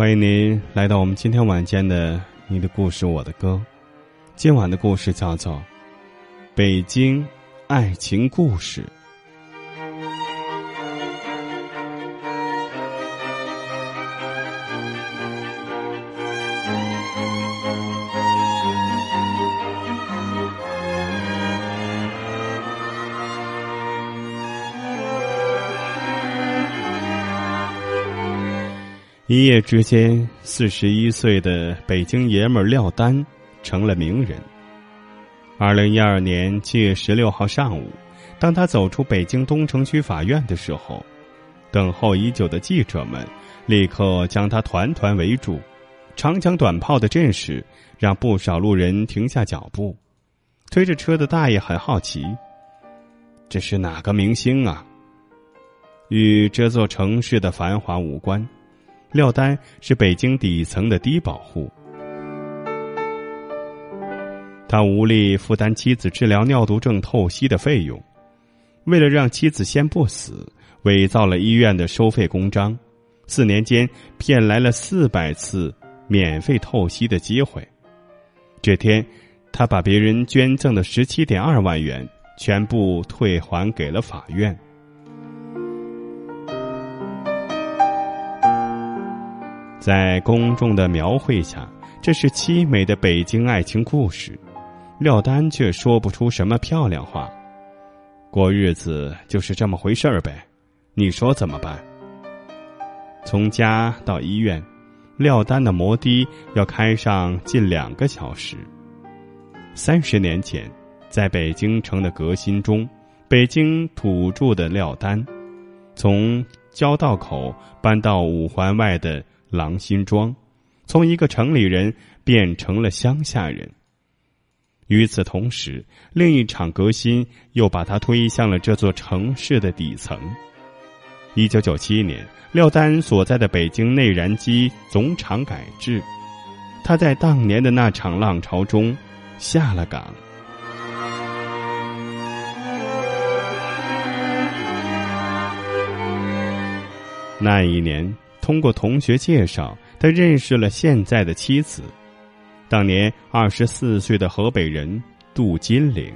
欢迎您来到我们今天晚间的《你的故事我的歌》。今晚的故事叫做《北京爱情故事》。一夜之间，四十一岁的北京爷们儿廖丹成了名人。二零一二年七月十六号上午，当他走出北京东城区法院的时候，等候已久的记者们立刻将他团团围住。长枪短炮的阵势让不少路人停下脚步。推着车的大爷很好奇：“这是哪个明星啊？”与这座城市的繁华无关。廖丹是北京底层的低保户，他无力负担妻子治疗尿毒症透析的费用，为了让妻子先不死，伪造了医院的收费公章，四年间骗来了四百次免费透析的机会。这天，他把别人捐赠的十七点二万元全部退还给了法院。在公众的描绘下，这是凄美的北京爱情故事。廖丹却说不出什么漂亮话。过日子就是这么回事儿呗，你说怎么办？从家到医院，廖丹的摩的要开上近两个小时。三十年前，在北京城的革新中，北京土著的廖丹，从交道口搬到五环外的。郎辛庄，从一个城里人变成了乡下人。与此同时，另一场革新又把他推向了这座城市的底层。一九九七年，廖丹所在的北京内燃机总厂改制，他在当年的那场浪潮中下了岗。那一年。通过同学介绍，他认识了现在的妻子，当年二十四岁的河北人杜金玲。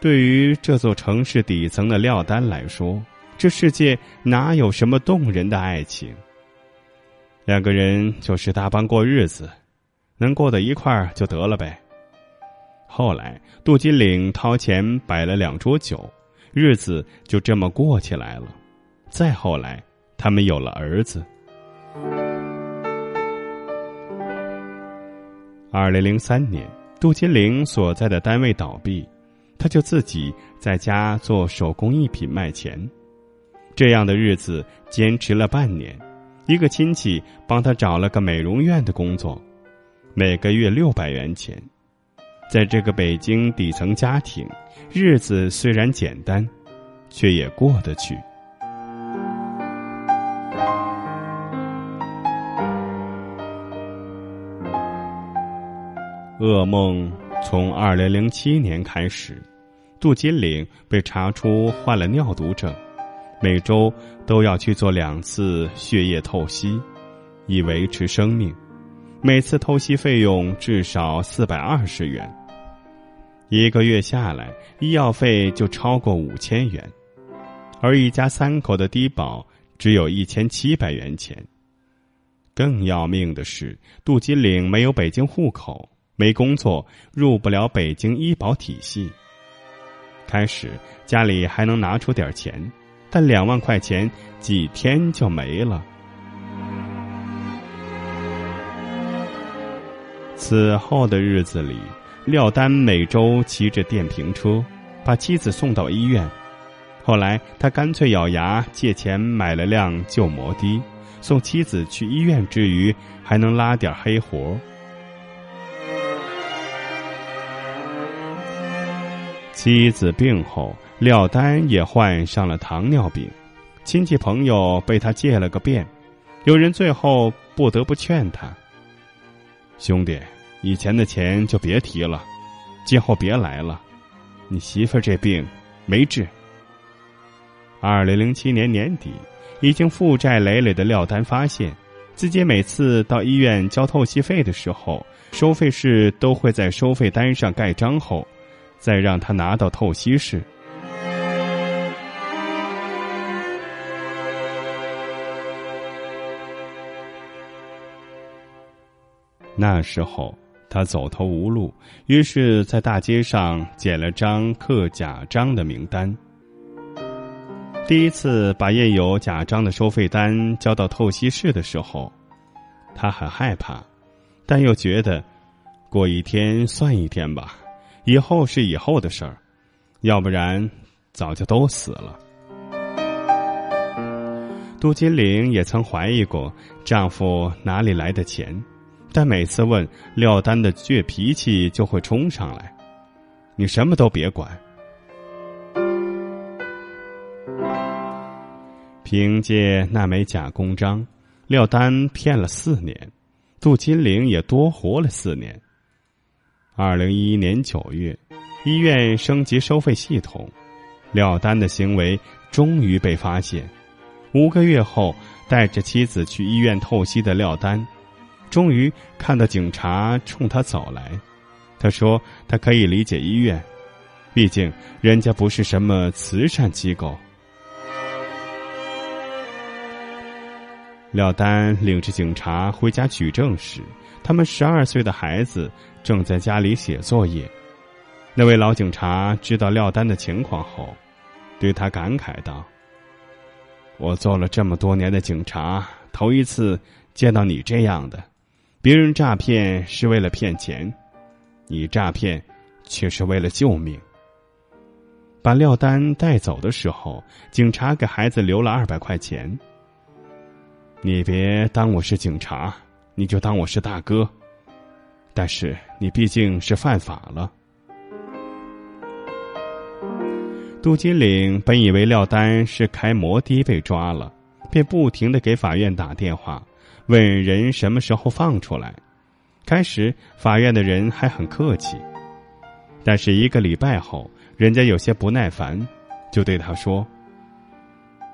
对于这座城市底层的廖丹来说，这世界哪有什么动人的爱情？两个人就是搭帮过日子，能过到一块儿就得了呗。后来，杜金玲掏钱摆了两桌酒，日子就这么过起来了。再后来。他们有了儿子。二零零三年，杜金玲所在的单位倒闭，他就自己在家做手工艺品卖钱。这样的日子坚持了半年，一个亲戚帮他找了个美容院的工作，每个月六百元钱。在这个北京底层家庭，日子虽然简单，却也过得去。噩梦从二零零七年开始，杜金玲被查出患了尿毒症，每周都要去做两次血液透析，以维持生命。每次透析费用至少四百二十元，一个月下来，医药费就超过五千元，而一家三口的低保只有一千七百元钱。更要命的是，杜金玲没有北京户口，没工作，入不了北京医保体系。开始家里还能拿出点钱，但两万块钱几天就没了。此后的日子里，廖丹每周骑着电瓶车，把妻子送到医院。后来，他干脆咬牙借钱买了辆旧摩的，送妻子去医院之余，还能拉点黑活。妻子病后，廖丹也患上了糖尿病，亲戚朋友被他借了个遍，有人最后不得不劝他。兄弟，以前的钱就别提了，今后别来了。你媳妇这病没治。二零零七年年底，已经负债累累的廖丹发现，自己每次到医院交透析费的时候，收费室都会在收费单上盖章后，再让他拿到透析室。那时候他走投无路，于是，在大街上捡了张刻假章的名单。第一次把印有假章的收费单交到透析室的时候，他很害怕，但又觉得过一天算一天吧，以后是以后的事儿，要不然早就都死了。杜金玲也曾怀疑过丈夫哪里来的钱。但每次问廖丹的倔脾气就会冲上来，你什么都别管。凭借那枚假公章，廖丹骗了四年，杜金玲也多活了四年。二零一一年九月，医院升级收费系统，廖丹的行为终于被发现。五个月后，带着妻子去医院透析的廖丹。终于看到警察冲他走来，他说：“他可以理解医院，毕竟人家不是什么慈善机构。”廖丹领着警察回家取证时，他们十二岁的孩子正在家里写作业。那位老警察知道廖丹的情况后，对他感慨道：“我做了这么多年的警察，头一次见到你这样的。”别人诈骗是为了骗钱，你诈骗却是为了救命。把廖丹带走的时候，警察给孩子留了二百块钱。你别当我是警察，你就当我是大哥。但是你毕竟是犯法了。杜金岭本以为廖丹是开摩的被抓了，便不停的给法院打电话。问人什么时候放出来？开始法院的人还很客气，但是一个礼拜后，人家有些不耐烦，就对他说：“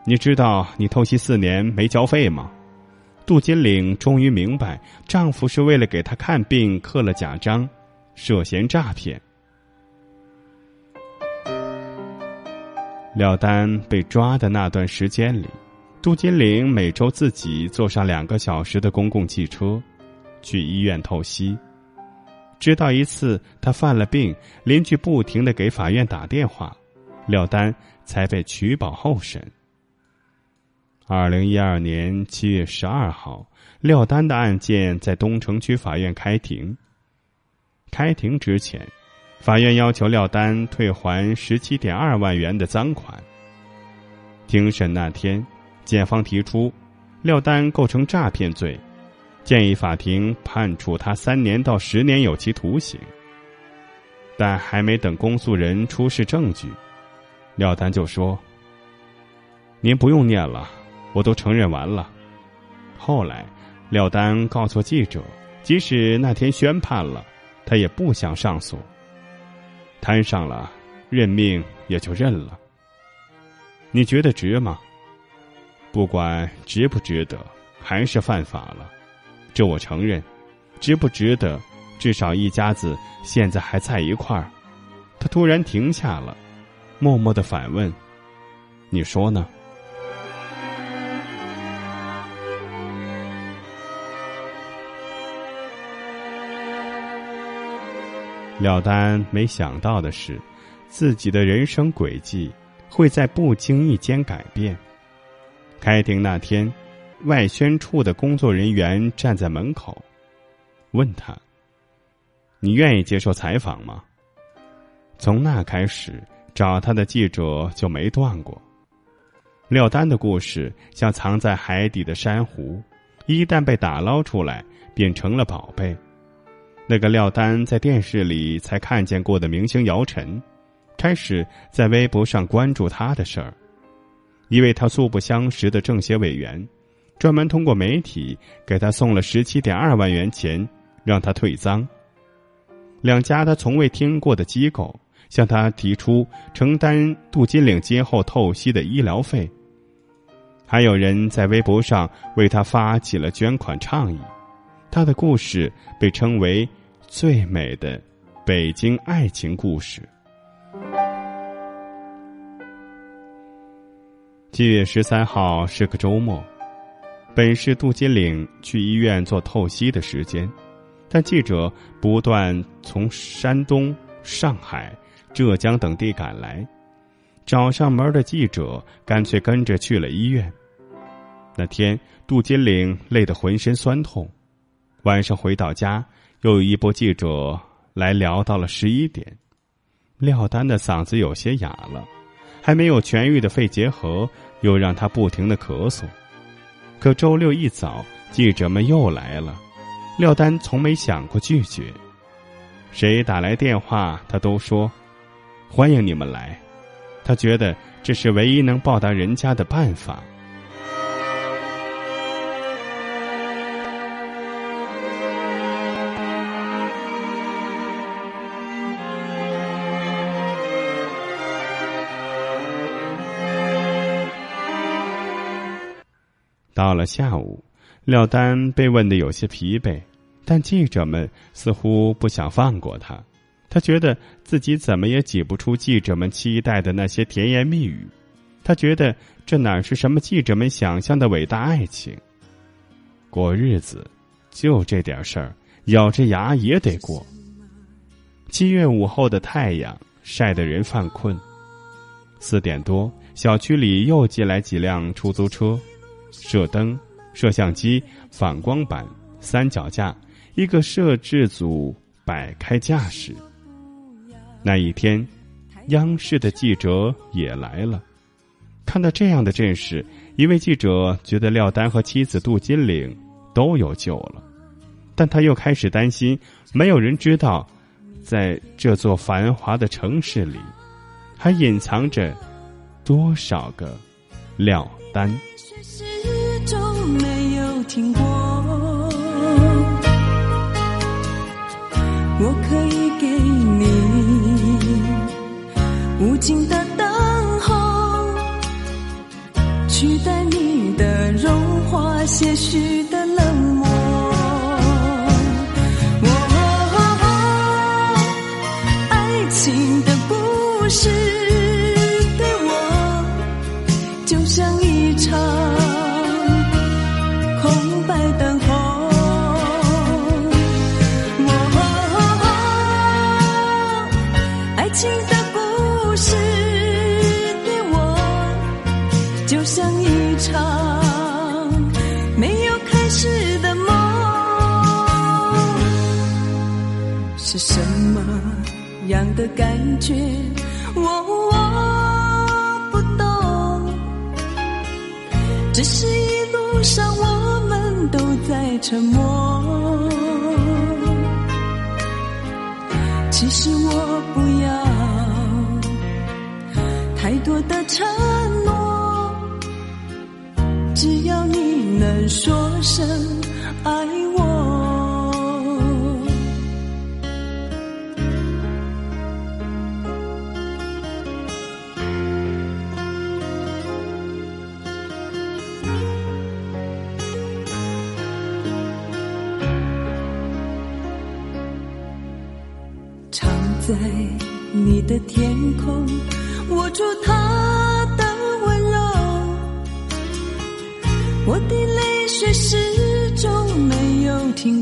你知道你透析四年没交费吗？”杜金玲终于明白，丈夫是为了给她看病刻了假章，涉嫌诈骗。廖丹被抓的那段时间里。杜金玲每周自己坐上两个小时的公共汽车，去医院透析。直到一次他犯了病，邻居不停的给法院打电话，廖丹才被取保候审。二零一二年七月十二号，廖丹的案件在东城区法院开庭。开庭之前，法院要求廖丹退还十七点二万元的赃款。庭审那天。检方提出，廖丹构成诈骗罪，建议法庭判处他三年到十年有期徒刑。但还没等公诉人出示证据，廖丹就说：“您不用念了，我都承认完了。”后来，廖丹告诉记者，即使那天宣判了，他也不想上诉。摊上了，认命也就认了。你觉得值吗？不管值不值得，还是犯法了。这我承认。值不值得？至少一家子现在还在一块儿。他突然停下了，默默的反问：“你说呢？”廖丹没想到的是，自己的人生轨迹会在不经意间改变。开庭那天，外宣处的工作人员站在门口，问他：“你愿意接受采访吗？”从那开始，找他的记者就没断过。廖丹的故事像藏在海底的珊瑚，一旦被打捞出来，便成了宝贝。那个廖丹在电视里才看见过的明星姚晨，开始在微博上关注他的事儿。一位他素不相识的政协委员，专门通过媒体给他送了十七点二万元钱，让他退赃。两家他从未听过的机构向他提出承担杜金岭今后透析的医疗费。还有人在微博上为他发起了捐款倡议。他的故事被称为最美的北京爱情故事。七月十三号是个周末，本是杜金岭去医院做透析的时间，但记者不断从山东、上海、浙江等地赶来，找上门的记者干脆跟着去了医院。那天，杜金岭累得浑身酸痛。晚上回到家，又有一波记者来聊到了十一点。廖丹的嗓子有些哑了，还没有痊愈的肺结核又让他不停的咳嗽。可周六一早，记者们又来了，廖丹从没想过拒绝。谁打来电话，他都说欢迎你们来。他觉得这是唯一能报答人家的办法。到了下午，廖丹被问得有些疲惫，但记者们似乎不想放过他。他觉得自己怎么也挤不出记者们期待的那些甜言蜜语。他觉得这哪是什么记者们想象的伟大爱情？过日子，就这点事儿，咬着牙也得过。七月午后的太阳晒得人犯困。四点多，小区里又进来几辆出租车。射灯、摄像机、反光板、三脚架，一个摄制组摆开架势。那一天，央视的记者也来了。看到这样的阵势，一位记者觉得廖丹和妻子杜金岭都有救了，但他又开始担心，没有人知道，在这座繁华的城市里，还隐藏着多少个廖丹。我可以给你无尽的等候，取代你的融化些许只是一路上我们都在沉默。其实我不要太多的承诺，只要你能说声爱我。在你的天空，握住他的温柔，我的泪水始终没有停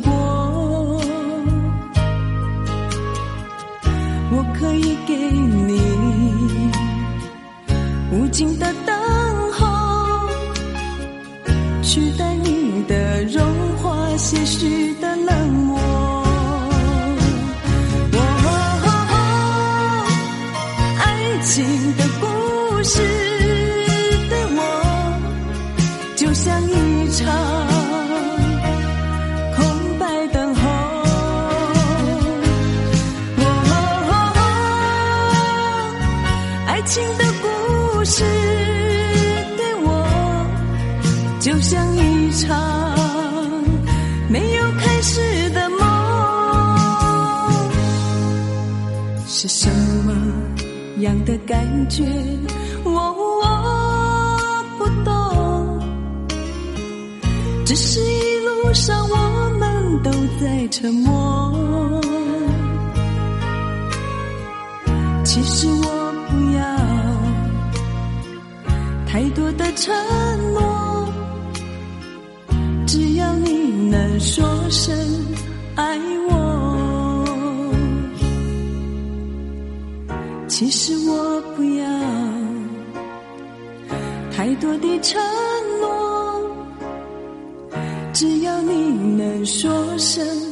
是什么？样的感觉，我我不懂。只是一路上我们都在沉默。其实我不要太多的承诺，只要你能说声其实我不要太多的承诺，只要你能说声。